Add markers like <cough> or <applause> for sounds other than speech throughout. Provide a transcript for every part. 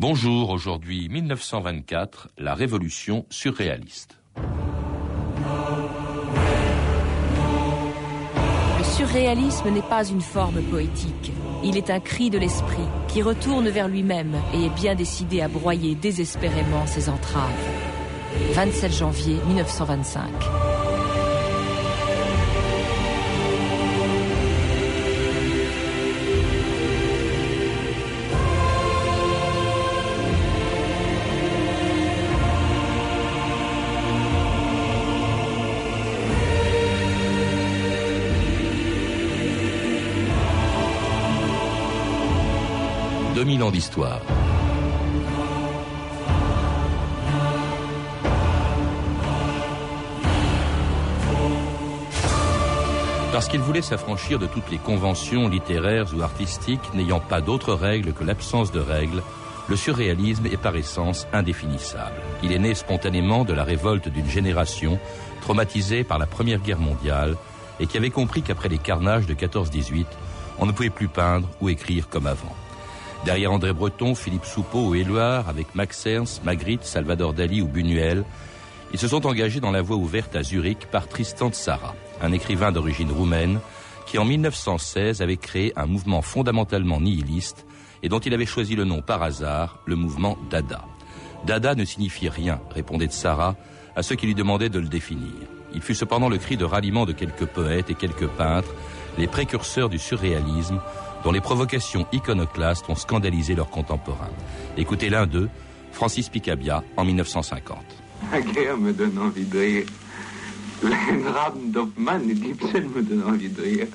Bonjour, aujourd'hui 1924, la révolution surréaliste. Le surréalisme n'est pas une forme poétique. Il est un cri de l'esprit qui retourne vers lui-même et est bien décidé à broyer désespérément ses entraves. 27 janvier 1925. 2000 ans d'histoire. Parce qu'il voulait s'affranchir de toutes les conventions littéraires ou artistiques n'ayant pas d'autres règles que l'absence de règles, le surréalisme est par essence indéfinissable. Il est né spontanément de la révolte d'une génération traumatisée par la Première Guerre mondiale et qui avait compris qu'après les carnages de 14-18, on ne pouvait plus peindre ou écrire comme avant. Derrière André Breton, Philippe Soupeau ou Éluard, avec Max Ernst, Magritte, Salvador Dali ou Buñuel, ils se sont engagés dans la voie ouverte à Zurich par Tristan Tzara, un écrivain d'origine roumaine qui en 1916 avait créé un mouvement fondamentalement nihiliste et dont il avait choisi le nom par hasard, le mouvement Dada. Dada ne signifie rien, répondait Tzara à ceux qui lui demandaient de le définir. Il fut cependant le cri de ralliement de quelques poètes et quelques peintres, les précurseurs du surréalisme, dont les provocations iconoclastes ont scandalisé leurs contemporains. Écoutez l'un d'eux, Francis Picabia, en 1950. La guerre me donne envie de rire. Les drames d'Hoffmann et d'Ibsen me donnent envie de rire.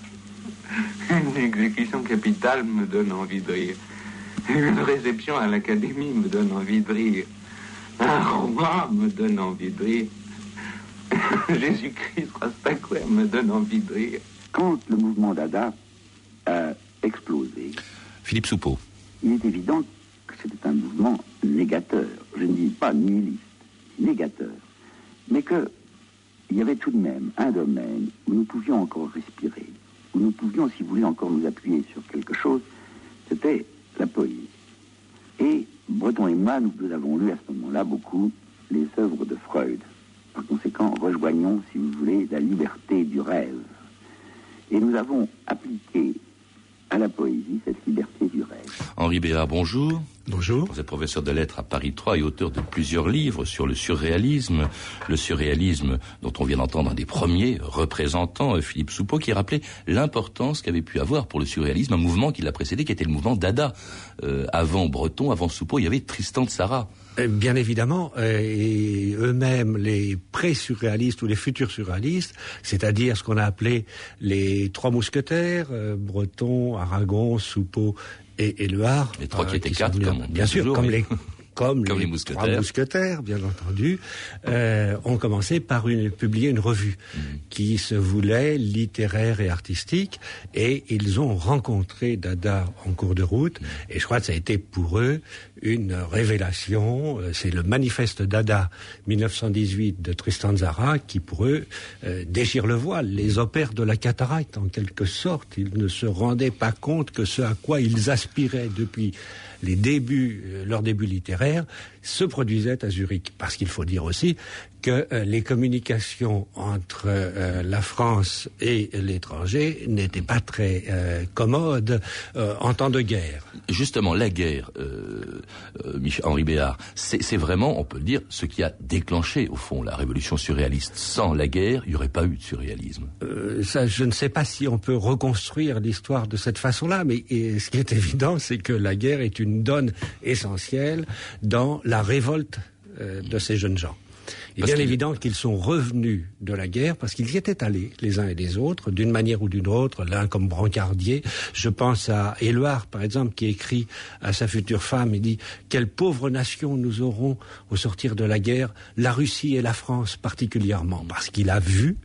Une exécution capitale me donne envie de rire. Une réception à l'académie me donne envie de rire. Un roi me donne envie de rire. <laughs> Jésus-Christ Rastaquaire me donne envie de rire. Quand le mouvement Dada a explosé. Philippe Soupeau. Il est évident que c'était un mouvement négateur. Je ne dis pas nihiliste, négateur. Mais qu'il y avait tout de même un domaine où nous pouvions encore respirer, où nous pouvions, si vous voulez, encore nous appuyer sur quelque chose, c'était la poésie. Et Breton et moi, nous avons lu à ce moment-là beaucoup les œuvres de Freud. Par conséquent, rejoignons, si vous voulez, la liberté du rêve. Et nous avons appliqué à la poésie cette liberté du rêve. Henri Béard, bonjour. Bonjour. Vous êtes professeur de lettres à Paris 3 et auteur de plusieurs livres sur le surréalisme. Le surréalisme dont on vient d'entendre un des premiers représentants, euh, Philippe Soupeau, qui rappelait l'importance qu'avait pu avoir pour le surréalisme un mouvement qui l'a précédé, qui était le mouvement Dada. Euh, avant Breton, avant Soupeau, il y avait Tristan de Sarah. Euh, bien évidemment, et eux-mêmes, les pré-surréalistes ou les futurs surréalistes, c'est-à-dire ce qu'on a appelé les trois mousquetaires, Breton, Aragon, Soupeau et, le Har. Les trois qui étaient quatre, comme bien sûr, comme les <laughs> comme, les, mousquetaires. mousquetaires, bien entendu, euh, ont commencé par une, publier une revue mm. qui se voulait littéraire et artistique, et ils ont rencontré Dada en cours de route, mm. et je crois que ça a été pour eux une révélation. Euh, c'est le manifeste Dada 1918 de Tristan Zara qui, pour eux, euh, déchire le voile, les opère de la cataracte en quelque sorte. Ils ne se rendaient pas compte que ce à quoi ils aspiraient depuis les débuts, euh, leur début littéraire, se produisait à Zurich. Parce qu'il faut dire aussi que euh, les communications entre euh, la France et l'étranger n'étaient pas très euh, commodes en temps de guerre. Justement, la guerre, Henri Béard, c'est vraiment, on peut le dire, ce qui a déclenché, au fond, la révolution surréaliste. Sans la guerre, il n'y aurait pas eu de surréalisme. ça, je ne sais pas si on peut reconstruire l'histoire de cette façon-là, mais ce qui est évident, c'est que la guerre est une donne essentielle dans la révolte de ces jeunes gens. Il est bien évident qu'ils sont revenus de la guerre parce qu'ils y étaient allés, les uns et les autres, d'une manière ou d'une autre, l'un comme brancardier. Je pense à Éluard, par exemple, qui écrit à sa future femme, il dit « Quelle pauvre nation nous aurons au sortir de la guerre, la Russie et la France particulièrement », parce qu'il a vu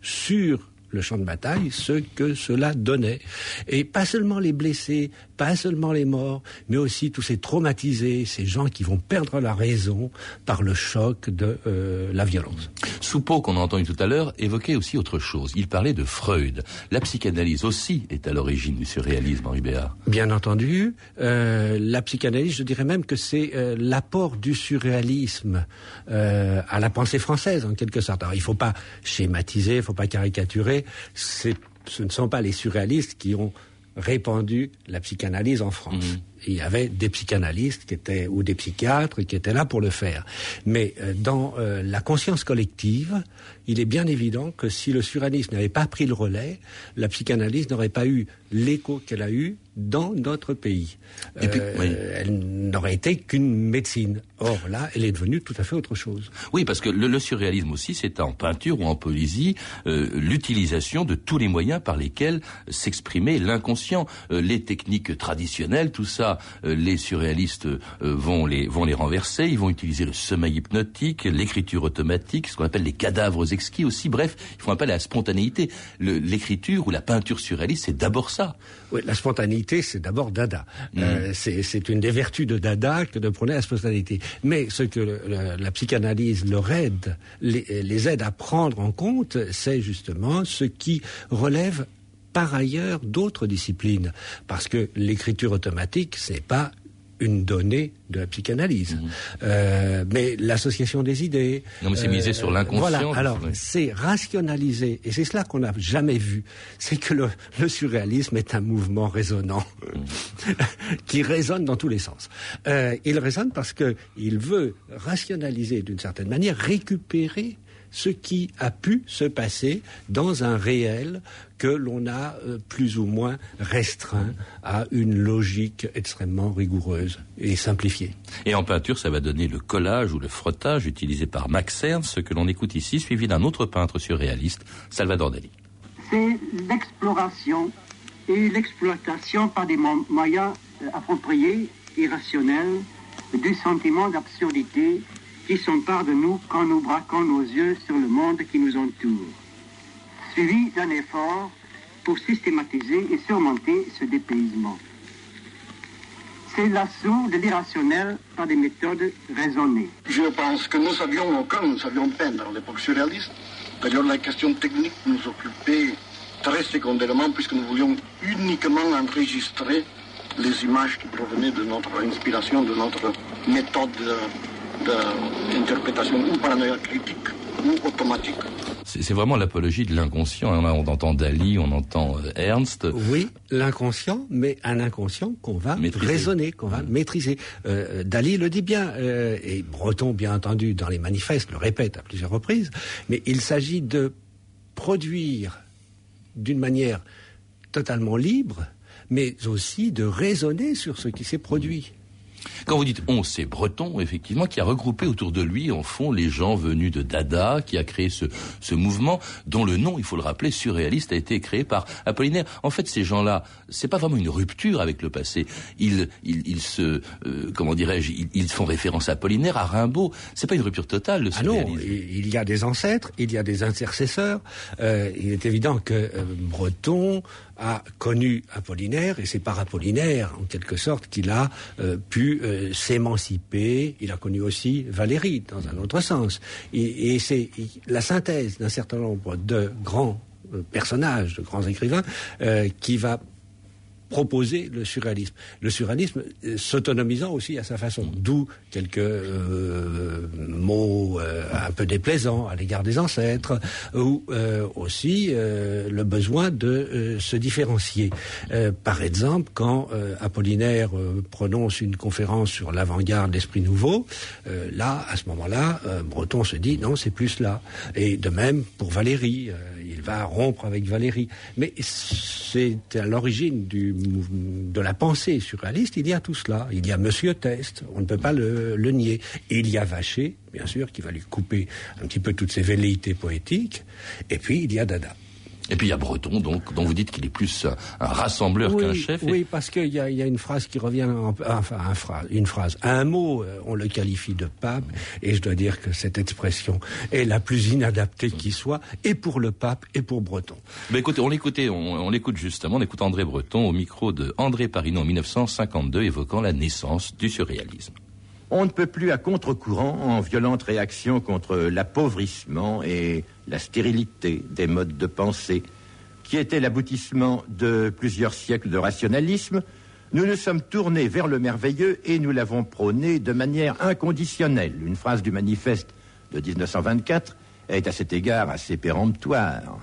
sur le champ de bataille, ce que cela donnait. Et pas seulement les blessés, pas seulement les morts, mais aussi tous ces traumatisés, ces gens qui vont perdre la raison par le choc de euh, la violence. Soupeau, qu'on a entendu tout à l'heure, évoquait aussi autre chose. Il parlait de Freud. La psychanalyse aussi est à l'origine du surréalisme, Henri Béard. Bien entendu. Euh, la psychanalyse, je dirais même que c'est euh, l'apport du surréalisme euh, à la pensée française, en quelque sorte. Alors, il ne faut pas schématiser, il ne faut pas caricaturer. Ce ne sont pas les surréalistes qui ont répandu la psychanalyse en France. Mhm il y avait des psychanalystes qui étaient ou des psychiatres qui étaient là pour le faire. Mais euh, dans euh, la conscience collective, il est bien évident que si le surréalisme n'avait pas pris le relais, la psychanalyse n'aurait pas eu l'écho qu'elle a eu dans notre pays. Euh, elle n'aurait été qu'une médecine. Or là, elle est devenue tout à fait autre chose. Oui, parce que le, surréalisme aussi, c'est en peinture ou en poésie l'utilisation de tous les moyens par lesquels s'exprimait l'inconscient, les techniques traditionnelles, tout ça euh, les surréalistes euh, vont les vont les renverser. Ils vont utiliser le sommeil hypnotique, l'écriture automatique, ce qu'on appelle les cadavres exquis aussi. Bref, ils font appel à la spontanéité. L'écriture ou la peinture surréaliste, c'est d'abord ça. Oui, la spontanéité, c'est d'abord Dada. Mm. Euh, c'est une des vertus de Dada que de prôner la spontanéité. Mais ce que la psychanalyse leur aide, les, les aide à prendre en compte, c'est justement ce qui relève par ailleurs d'autres disciplines, parce que l'écriture automatique, c'est pas une donnée de la psychanalyse. Mhm. Euh, mais l'association des idées. Non, mais c'est misé sur euh, l'inconscient. Voilà, alors c'est rationalisé, et c'est cela qu'on n'a jamais vu. C'est que le, surréalisme est un mouvement résonnant, mhm. <laughs> qui résonne dans tous les sens. Euh, il résonne parce qu'il veut rationaliser d'une certaine manière, récupérer ce qui a pu se passer dans un réel que l'on a euh, plus ou moins restreint à une logique extrêmement rigoureuse et simplifiée. Et en peinture, ça va donner le collage ou le frottage utilisé par Max Ernst, ce que l'on écoute ici, suivi d'un autre peintre surréaliste, Salvador Dali. C'est l'exploration et l'exploitation par des moyens euh, appropriés et rationnels du sentiment d'absurdité qui s'empare de nous quand nous braquons nos yeux sur le monde qui nous entoure, suivi d'un effort pour systématiser et surmonter ce dépaysement. C'est l'assaut de l'irrationnel par des méthodes raisonnées. Je pense que nous savions encore, nous savions peindre à l'époque surréaliste. D'ailleurs, la question technique nous occupait très secondairement puisque nous voulions uniquement enregistrer les images qui provenaient de notre inspiration, de notre méthode d'interprétation ou paranoïaque critique ou automatique. C'est vraiment l'apologie de l'inconscient. On entend Dali, on entend euh, Ernst. Oui, l'inconscient, mais un inconscient qu'on va raisonner, qu'on va maîtriser. Euh, Dali le dit bien, euh, et Breton, bien entendu, dans les manifestes, le répète à plusieurs reprises, mais il s'agit de produire d'une manière totalement libre, mais aussi de raisonner sur ce qui s'est produit. Quand vous dites on, c'est Breton, effectivement, qui a regroupé autour de lui, en fond, les gens venus de Dada, qui a créé ce, ce mouvement, dont le nom, il faut le rappeler, surréaliste, a été créé par Apollinaire. En fait, ces gens-là, c'est pas vraiment une rupture avec le passé. Ils, ils, ils se, euh, comment dirais-je, ils, font référence à Apollinaire, à Rimbaud. C'est pas une rupture totale, le surréalisme. Ah non, il y a des ancêtres, il y a des intercesseurs. Euh, il est évident que euh, Breton, a connu Apollinaire, et c'est par Apollinaire, en quelque sorte, qu'il a euh, pu euh, s'émanciper. Il a connu aussi Valérie, dans un autre sens. Et, c'est la synthèse d'un certain nombre de grands euh, personnages, de grands écrivains, qui va proposer le surréalisme. Le surréalisme euh, s'autonomisant aussi à sa façon, d'où quelques euh, mots euh, un peu déplaisants à l'égard des ancêtres, ou aussi le besoin de se différencier. par exemple, quand Apollinaire prononce une conférence sur l'avant-garde, l'esprit nouveau, là, à ce moment-là, Breton se dit non, c'est plus là. Et de même pour Valérie va rompre avec Valérie. Mais c'est à l'origine de la pensée surréaliste, il y a tout cela. Il y a Monsieur Test, on ne peut pas le, nier. Il y a Vacher, bien sûr, qui va lui couper un petit peu toutes ses velléités poétiques. Et puis il y a Dada. Et puis il y a Breton, donc, dont vous dites qu'il est plus un, rassembleur qu'un chef. Oui, parce qu'il y, y a, une phrase qui revient, enfin un phrase, une phrase, un mot, euh, on le qualifie de pape, et je dois dire que cette expression est la plus inadaptée qui soit, et pour le pape, et pour Breton. Mais écoutez, on l'écoutait, on, l'écoute justement, on écoute André Breton au micro de André Parino en 1952, évoquant la naissance du surréalisme. On ne peut plus à contre-courant en violente réaction contre l'appauvrissement et la stérilité des modes de pensée qui étaient l'aboutissement de plusieurs siècles de rationalisme, nous nous sommes tournés vers le merveilleux et nous l'avons prôné de manière inconditionnelle. Une phrase du manifeste de 1924 est à cet égard assez péremptoire.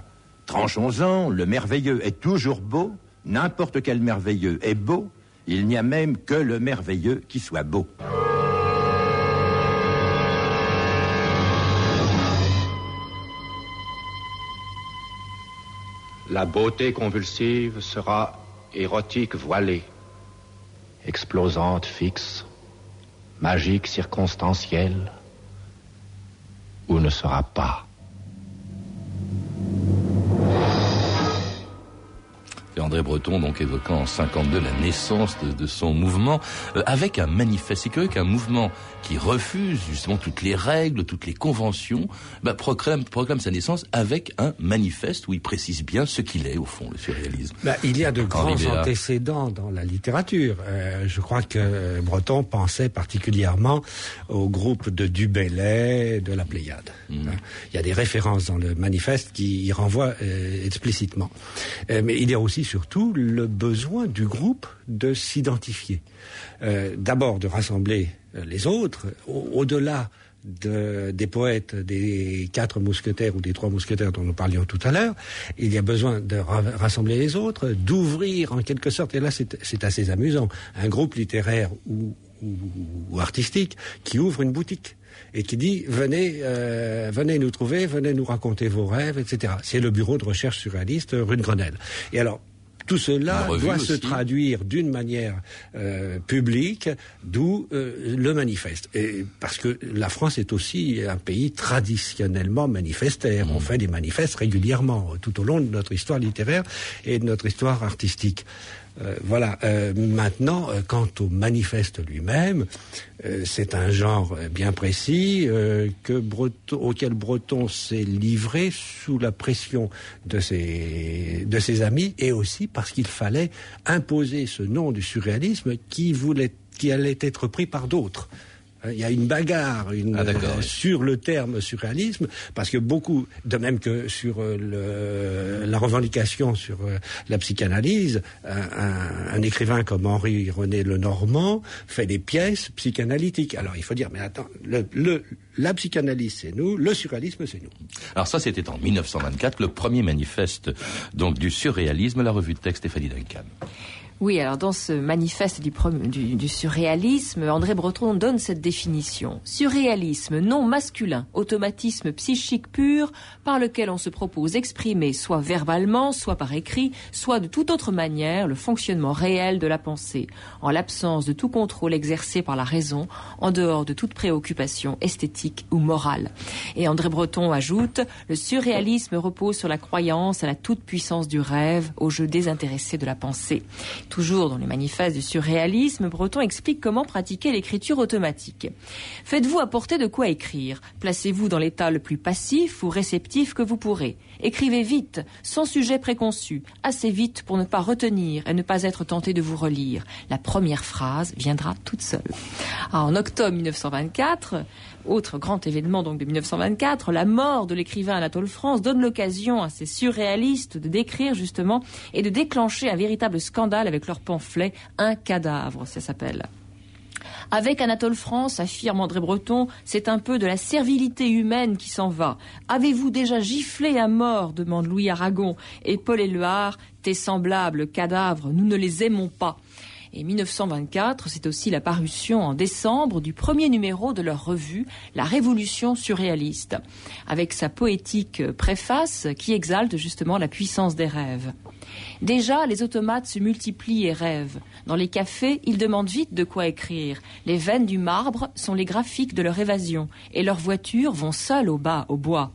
Tranchons-en, le merveilleux est toujours beau, n'importe quel merveilleux est beau, il n'y a même que le merveilleux qui soit beau. La beauté convulsive sera érotique voilée, explosante fixe, magique circonstancielle, ou ne sera pas. André Breton, donc évoquant en 52 la naissance de, son mouvement, euh, avec un manifeste. C'est curieux qu'un mouvement qui refuse justement toutes les règles, toutes les conventions, bah, proclame, proclame, sa naissance avec un manifeste où il précise bien ce qu'il est au fond, le surréalisme. Bah, il y a de grands antécédents dans la littérature. Euh, je crois que Breton pensait particulièrement au groupe de Dubélé, de la Pléiade. Mmh. Hein. Il y a des références dans le manifeste qui y renvoient euh, explicitement. mais il y a aussi surtout le besoin du groupe de s'identifier. Euh, d'abord de rassembler euh, les autres, au-delà des poètes des quatre mousquetaires ou des trois mousquetaires dont nous parlions tout à l'heure, il y a besoin de rassembler les autres, d'ouvrir en quelque sorte, et là c'est assez amusant, un groupe littéraire ou, artistique qui ouvre une boutique et qui dit venez, euh, venez nous trouver, venez nous raconter vos rêves, etc. C'est le bureau de recherche surréaliste rue de Grenelle. Et alors tout cela doit se traduire d'une manière euh, publique, d'où euh, le manifeste. Et parce que la France est aussi un pays traditionnellement manifestaire. On mmh. fait des manifestes régulièrement tout au long de notre histoire littéraire et de notre histoire artistique. Euh, voilà. Euh, maintenant, euh, quant au manifeste lui-même, c'est un genre bien précis que auquel Breton s'est livré sous la pression de ses, de ses amis et aussi parce qu'il fallait imposer ce nom du surréalisme qui voulait qui allait être pris par d'autres. Il y a une bagarre ah, sur le terme surréalisme, parce que beaucoup, de même que sur euh, la revendication sur euh, la psychanalyse, un, écrivain comme Henri René Lenormand fait des pièces psychanalytiques. Alors il faut dire, mais attends, le, la psychanalyse c'est nous, le surréalisme c'est nous. Alors ça c'était en 1924, le premier manifeste donc du surréalisme, la revue de texte Stéphanie Duncan. Oui, alors dans ce manifeste du, surréalisme, André Breton donne cette définition. Surréalisme non masculin, automatisme psychique pur par lequel on se propose d'exprimer soit verbalement, soit par écrit, soit de toute autre manière le fonctionnement réel de la pensée, en l'absence de tout contrôle exercé par la raison, en dehors de toute préoccupation esthétique ou morale. Et André Breton ajoute, le surréalisme repose sur la croyance à la toute-puissance du rêve, au jeu désintéressé de la pensée. Toujours dans les manifestes du surréalisme, Breton explique comment pratiquer l'écriture automatique. Faites-vous apporter de quoi écrire? Placez-vous dans l'état le plus passif ou réceptif que vous pourrez. Écrivez vite, sans sujet préconçu, assez vite pour ne pas retenir et ne pas être tenté de vous relire. La première phrase viendra toute seule. Ah, en octobre 1924, autre grand événement donc de 1924, la mort de l'écrivain Anatole France donne l'occasion à ces surréalistes de décrire justement et de déclencher un véritable scandale avec leur pamphlet Un cadavre, ça s'appelle. Avec Anatole France, affirme André Breton, c'est un peu de la servilité humaine qui s'en va. Avez-vous déjà giflé à mort? demande Louis Aragon. Et Paul Éluard, tes semblables cadavres, nous ne les aimons pas. Et 1924, c'est aussi la parution en décembre du premier numéro de leur revue, La Révolution surréaliste, avec sa poétique préface qui exalte justement la puissance des rêves. Déjà, les automates se multiplient et rêvent. Dans les cafés, ils demandent vite de quoi écrire. Les veines du marbre sont les graphiques de leur évasion, et leurs voitures vont seules au bas, au bois.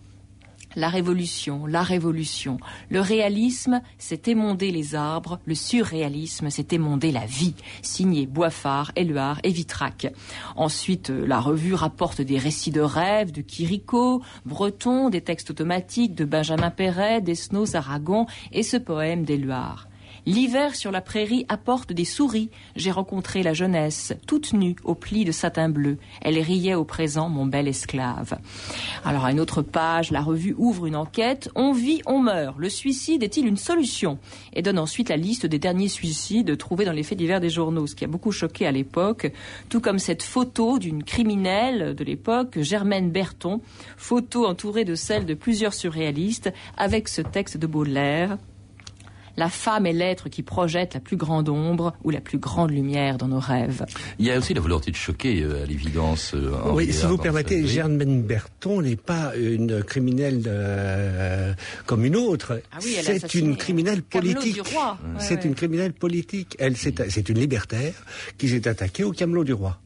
La révolution, la révolution. Le réalisme, c'est émonder les arbres. Le surréalisme, c'est émonder la vie. Signé Boifard, Éluard et Vitrac. Ensuite, euh, la revue rapporte des récits de rêves de Quirico, Breton, des textes automatiques de Benjamin Perret, d'Esnos, Aragon et ce poème d'Éluard. L'hiver sur la prairie apporte des souris. J'ai rencontré la jeunesse, toute nue, au pli de satin bleu. Elle riait au présent, mon bel esclave. Alors à une autre page, la revue ouvre une enquête. On vit, on meurt. Le suicide est-il une solution? Et donne ensuite la liste des derniers suicides trouvés dans les faits divers des journaux, ce qui a beaucoup choqué à l'époque, tout comme cette photo d'une criminelle de l'époque, Germaine Berton, photo entourée de celle de plusieurs surréalistes, avec ce texte de Baudelaire. La femme est l'être qui projette la plus grande ombre ou la plus grande lumière dans nos rêves. Il y a aussi la volonté de choquer, euh, à l'évidence. euh, Oui, si vous permettez. Germaine Berton n'est pas une criminelle euh, comme une autre. Ah oui, elle a c'est une criminelle Camelot politique. du roi. Ouais, c'est ouais. une criminelle politique. Elle, c'est, c'est une libertaire qui s'est attaquée au camelot du roi.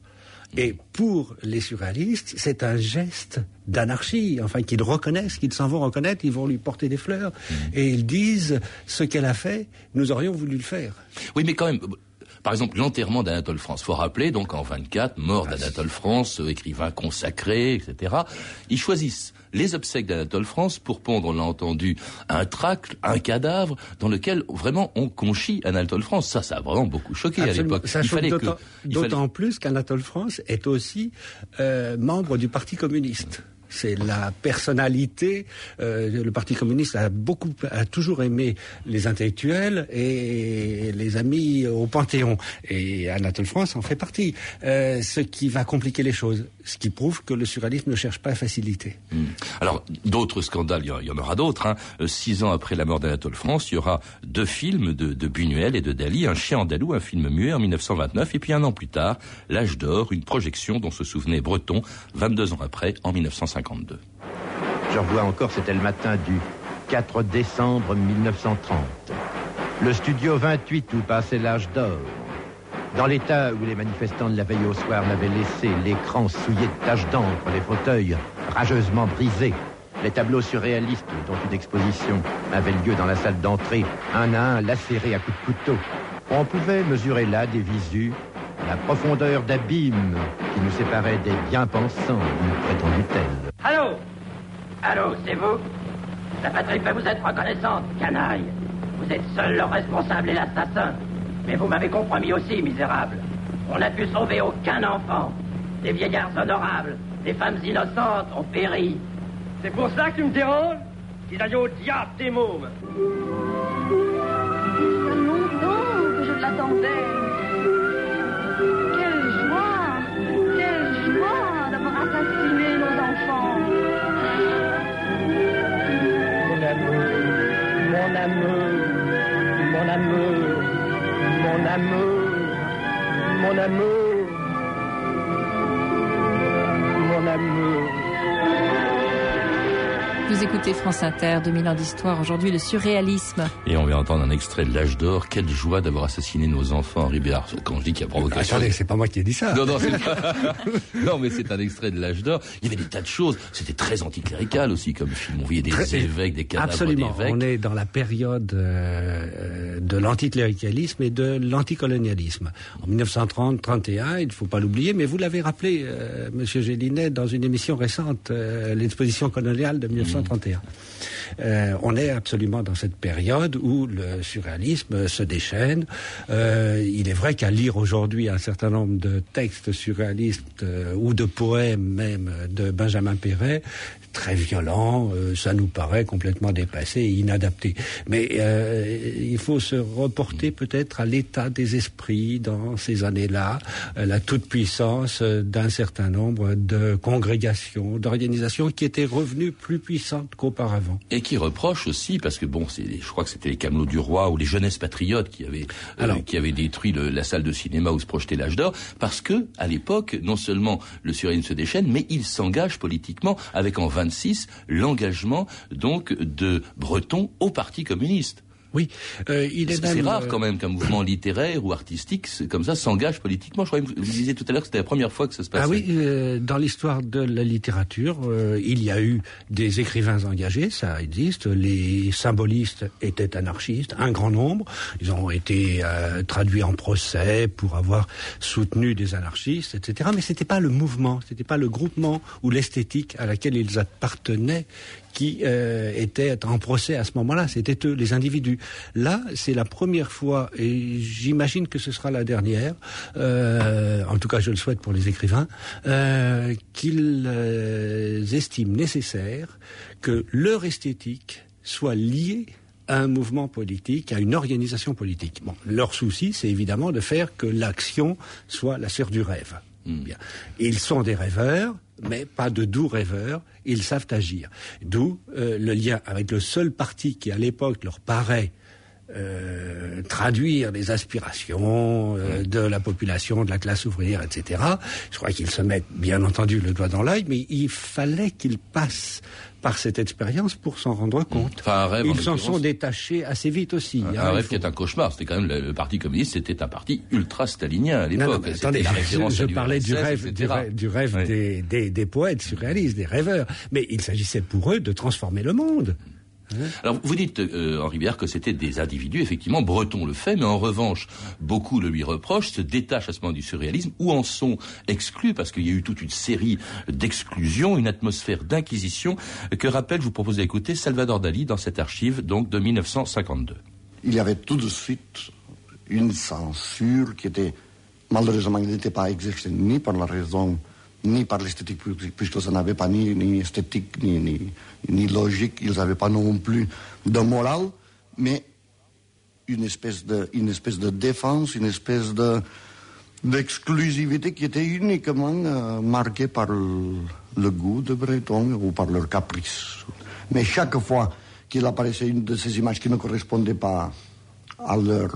Et pour les surréalistes, c'est un geste d'anarchie, enfin qu'ils reconnaissent, qu'ils s'en vont reconnaître, ils vont lui porter des fleurs, et ils disent ce qu'elle a fait, nous aurions voulu le faire. Oui, mais quand même. Par exemple, l'enterrement d'Anatole France. Faut rappeler, donc, en 24, mort d'Anatole France, euh, écrivain consacré, etc. Ils choisissent les obsèques d'Anatole France pour pondre, on l'a entendu, un tract, un cadavre, dans lequel vraiment on conchit Anatole France. Ça, ça a vraiment beaucoup choqué à l'époque. Ça choque fallait- d'autant plus qu'Anatole France est aussi euh, membre du Parti communiste. C'est la personnalité. euh, le Parti communiste a beaucoup, a toujours aimé les intellectuels et les amis au Panthéon. Et Anatole France en fait partie. Euh, ce qui va compliquer les choses. Ce qui prouve que le surréalisme ne cherche pas à faciliter. Hmm. Alors, d'autres scandales, il y en- aura d'autres. Hein. Euh, Six ans après la mort d'Anatole France, il y aura deux films de, de Buñuel et de Dali, Un chien andalou, un film muet en 1929, et puis un an plus tard, L'âge d'or, une projection dont se souvenait Breton, 22 ans après, en 1952. Je revois encore, c'était le matin du 4 décembre 1930. Le studio 28 où passait l'âge d'or. Dans l'état où les manifestants de la veille au soir l'avaient laissé, l'écran souillé de taches d'encre, les fauteuils rageusement brisés, les tableaux surréalistes dont une exposition avait lieu dans la salle d'entrée, un à un lacérés à coups de couteau. On pouvait mesurer là des visus, la profondeur d'abîme qui nous séparait des bien-pensants, nous prétendu tels. Allô c'est vous La patrie peut vous être reconnaissante, canaille. Vous êtes seul le responsable et l'assassin. Mais vous m'avez compromis aussi, misérable. On n'a pu sauver aucun enfant. Des vieillards honorables, des femmes innocentes ont péri. C'est pour ça que tu me déranges Qu'ils aillent au diable tes mômes Ça fait longtemps que je l'attendais. Amour, mon amour, mon amour. Vous écoutez France Inter, 2000 ans d'histoire. Aujourd'hui, le surréalisme. Et on vient entendre un extrait de L'âge d'or. Quelle joie d'avoir assassiné nos enfants, Henri Béard. Quand je dis qu'il y a provocation... Attendez, c'est pas moi qui ai dit ça. Non, non, c'est pas... <laughs> non, mais c'est un extrait de l'âge d'or. Il y avait des tas de choses. C'était très anticlérical aussi comme film. On voyait des Très- évêques, des cadavres Absolument. d'évêques. On est dans la période euh, de l'anticléricalisme et de l'anticolonialisme. En 1930-31, il ne faut pas l'oublier, mais vous l'avez rappelé, euh, Monsieur Gélinet, dans une émission récente, euh, l'exposition coloniale de 1931. Euh, on est absolument dans cette période où le surréalisme se déchaîne. Euh, il est vrai qu'à lire aujourd'hui un certain nombre de textes surréalistes euh, ou de poèmes même de Benjamin Perret, très violents, euh, ça nous paraît complètement dépassé et inadapté. Mais euh, il faut se reporter peut-être à l'état des esprits dans ces années-là, la toute-puissance d'un certain nombre de congrégations, d'organisations qui étaient revenues plus puissantes qu'auparavant. Qui reproche aussi, parce que bon, c'est, je crois que c'était les Camelots du Roi ou les Jeunesses Patriotes qui avaient, euh, qui avaient détruit le- la salle de cinéma où se projetait l'âge d'or, parce que, à l'époque, non seulement le surréalisme se déchaîne, mais il s'engage politiquement avec en 26 l'engagement, donc, de Breton au Parti communiste. Oui, euh, il est même, rare euh, quand même qu'un mouvement littéraire ou artistique comme ça s'engage politiquement. Je crois que vous vous disiez tout à l'heure que c'était la première fois que ça se passait. Ah oui, euh, dans l'histoire de la littérature, euh, il y a eu des écrivains engagés, ça existe. Les symbolistes étaient anarchistes, un grand nombre. Ils ont été euh, traduits en procès pour avoir soutenu des anarchistes, etc. Mais c'était pas le mouvement, c'était pas le groupement ou l'esthétique à laquelle ils appartenaient qui euh, étaient en procès à ce moment-là. C'était eux, les individus. Là, c'est la première fois, et j'imagine que ce sera la dernière, euh, en tout cas je le souhaite pour les écrivains, euh, qu'ils euh, estiment nécessaire que leur esthétique soit liée à un mouvement politique, à une organisation politique. Bon, leur souci, c'est évidemment de faire que l'action soit la sœur du rêve. Bien. Ils sont des rêveurs, mais pas de doux rêveurs, ils savent agir. D'où euh, le lien avec le seul parti qui, à l'époque, leur paraît euh, traduire les aspirations euh, de la population, de la classe ouvrière, etc. Je crois qu'ils se mettent, bien entendu, le doigt dans l'œil, mais il fallait qu'ils passent par cette expérience pour s'en rendre compte. Enfin, un rêve, Ils s'en sont détachés assez vite aussi. Un, hein, rêve faut- qui est un cauchemar. C'était quand même le, le Parti communiste, c'était un parti ultra stalinien à l'époque. attendez, la je, référence je à parlais du rêve, du etc. rêve, du rêve Oui. des, des, des poètes surréalistes, des rêveurs. Mais il s'agissait pour eux de transformer le monde. Alors, vous dites, euh, Henri Bière, que c'était des individus, effectivement, Breton le fait, mais en revanche, beaucoup le lui reprochent, se détachent à ce moment du surréalisme, ou en sont exclus, parce qu'il y a eu toute une série d'exclusions, une atmosphère d'inquisition, que rappelle, je vous propose d'écouter, Salvador Dali dans cette archive, donc, de 1952. il y avait tout de suite une censure qui était, malheureusement, n'était pas exercée ni par la raison, ni par l'esthétique, pu- puisque ça n'avait pas ni, ni esthétique, ni, ni, ni logique, ils n'avaient pas non plus de morale, mais une espèce de, une espèce de défense, une espèce de, d'exclusivité qui était uniquement euh, marquée par le, le goût de Breton ou par leur caprice. Mais chaque fois qu'il apparaissait une de ces images qui ne correspondait pas à leur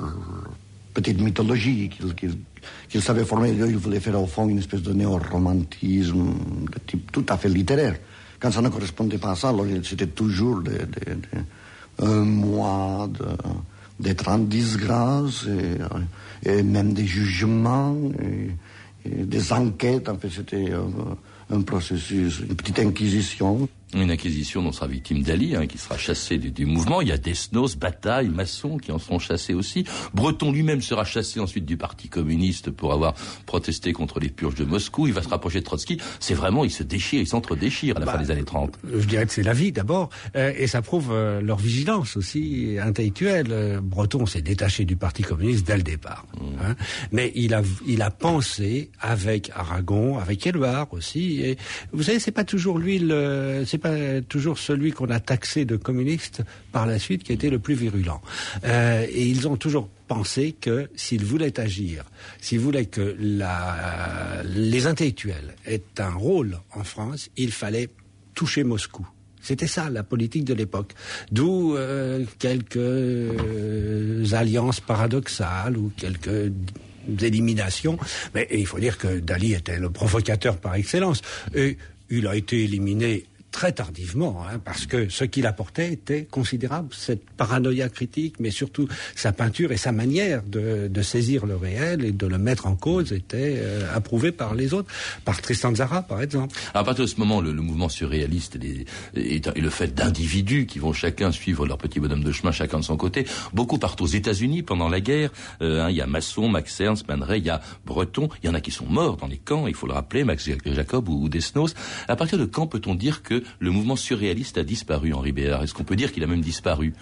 petite mythologie qu'ils savaient former, ils voulaient faire au fond une espèce de néo-romantisme de type tout à fait littéraire. Quand ça ne correspondait pas à ça, c'était toujours des, des- des- un mois de, d'être en disgrâce et, même des jugements et, des enquêtes. En fait, c'était un, un processus, une petite inquisition. Une inquisition dont sera victime Dali, hein, qui sera chassé du, du mouvement. Il y a Desnos, Bataille, Masson qui en seront chassés aussi. Breton lui-même sera chassé ensuite du Parti communiste pour avoir protesté contre les purges de Moscou. Il va se rapprocher de Trotsky. C'est vraiment, il se déchire, il s'entre-déchire à la fin des années 30. Je dirais que c'est la vie d'abord, euh, et ça prouve euh, leur vigilance aussi intellectuelle. Euh, Breton s'est détaché du Parti communiste dès le départ, hein. mais il a il a pensé avec Aragon, avec Éluard aussi. Et vous savez, c'est pas toujours lui le, c'est toujours celui qu'on a taxé de communiste par la suite qui était le plus virulent. Euh, et ils ont toujours pensé que s'ils voulaient agir, s'ils voulaient que les intellectuels aient un rôle en France, il fallait toucher Moscou. C'était ça la politique de l'époque. D'où euh, quelques euh, alliances paradoxales ou quelques éliminations. Mais il faut dire que Dali était le provocateur par excellence. Et il a été éliminé très tardivement, hein, parce que ce qu'il apportait était considérable, cette paranoïa critique, mais surtout sa peinture et sa manière de, de saisir le réel et de le mettre en cause était euh, approuvée par les autres, par Tristan Zara par exemple. À partir de ce moment, le, le mouvement surréaliste et, et- et le fait d'individus qui vont chacun suivre leur petit bonhomme de chemin, chacun de son côté, beaucoup partent aux États-Unis pendant la guerre. Euh, hein, Il y a Masson, Max Ernst, Man Ray, il y a Breton, il y en a qui sont morts dans les camps, il faut le rappeler, Max Jacob ou, ou Desnos. À partir de quand peut-on dire que le mouvement surréaliste a disparu, Henri Béard. Est-ce qu'on peut dire qu'il a même disparu?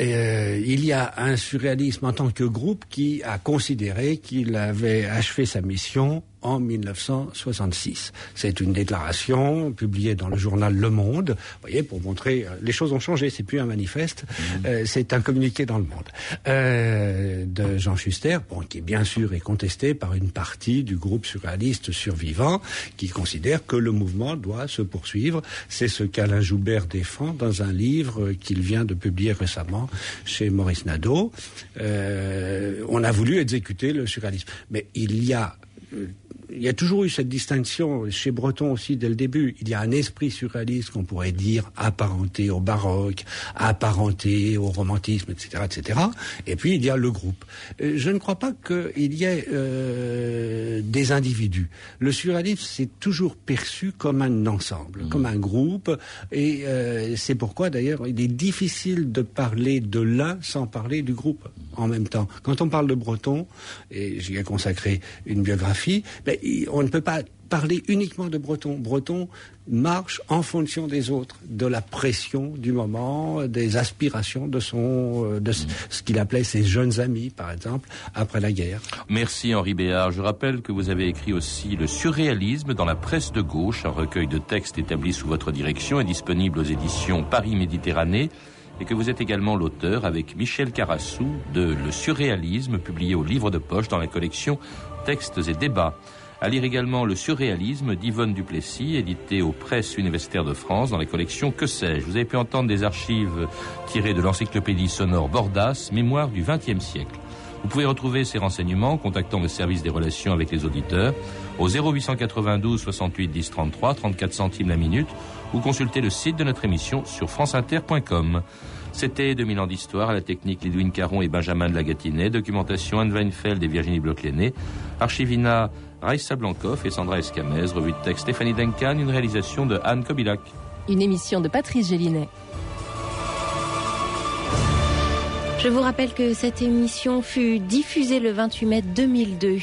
Euh, il y a un surréalisme en tant que groupe qui a considéré qu'il avait achevé sa mission en 1966. C'est une déclaration publiée dans le journal Le Monde, vous voyez, pour montrer euh, les choses ont changé. C'est plus un manifeste, euh, c'est un communiqué dans le monde euh, de Jean Schuster, bon, qui bien sûr est contesté par une partie du groupe surréaliste survivant, qui considère que le mouvement doit se poursuivre. C'est ce qu'Alain Joubert défend dans un livre qu'il vient de publier récemment chez Maurice Nadeau. Euh, on a voulu exécuter le surréalisme, mais il y a euh, il y a toujours eu cette distinction chez Breton aussi dès le début. Il y a un esprit surréaliste qu'on pourrait dire apparenté au baroque, apparenté au romantisme, etc., etc. Et puis il y a le groupe. Euh, Je ne crois pas qu'il y ait euh, des individus. Le surréalisme c'est toujours perçu comme un ensemble, comme un groupe, et euh, c'est pourquoi d'ailleurs il est difficile de parler de l'un sans parler du groupe en même temps. Quand on parle de Breton, et j'y ai consacré une biographie, ben, il- on ne peut pas parler uniquement de Breton. Breton marche en fonction des autres, de la pression du moment, des aspirations de son, euh, de ce qu'il appelait ses jeunes amis, par exemple, après la guerre. Merci Henri Béard. Je rappelle que vous avez écrit aussi Le surréalisme dans la presse de gauche, un recueil de textes établi sous votre direction et disponible aux éditions Paris Méditerranée et que vous êtes également l'auteur avec Michel Carassou de Le surréalisme publié au livre de poche dans la collection Textes et débats. À lire également Le surréalisme d'Yvonne Duplessis, édité aux presses universitaires de France dans les collections Que sais-je. Vous avez pu entendre des archives tirées de l'encyclopédie sonore Bordas, Mémoire du XXe siècle. Vous pouvez retrouver ces renseignements en contactant le service des relations avec les auditeurs au 0892 68 10 33, 34 centimes la minute, ou consulter le site de notre émission sur franceinter.com. C'était 2000 ans d'histoire à la technique Lidwin Caron et Benjamin de la Gatinet, documentation Anne Weinfeld et Virginie Bloch-Lenné, archivina Raissa Blancoff et Sandra Escamez, revue de texte Stéphanie Duncan, une réalisation de Anne Kobilac. Une émission de Patrice Gélinet. Je vous rappelle que cette émission fut diffusée le 28 mai 2002.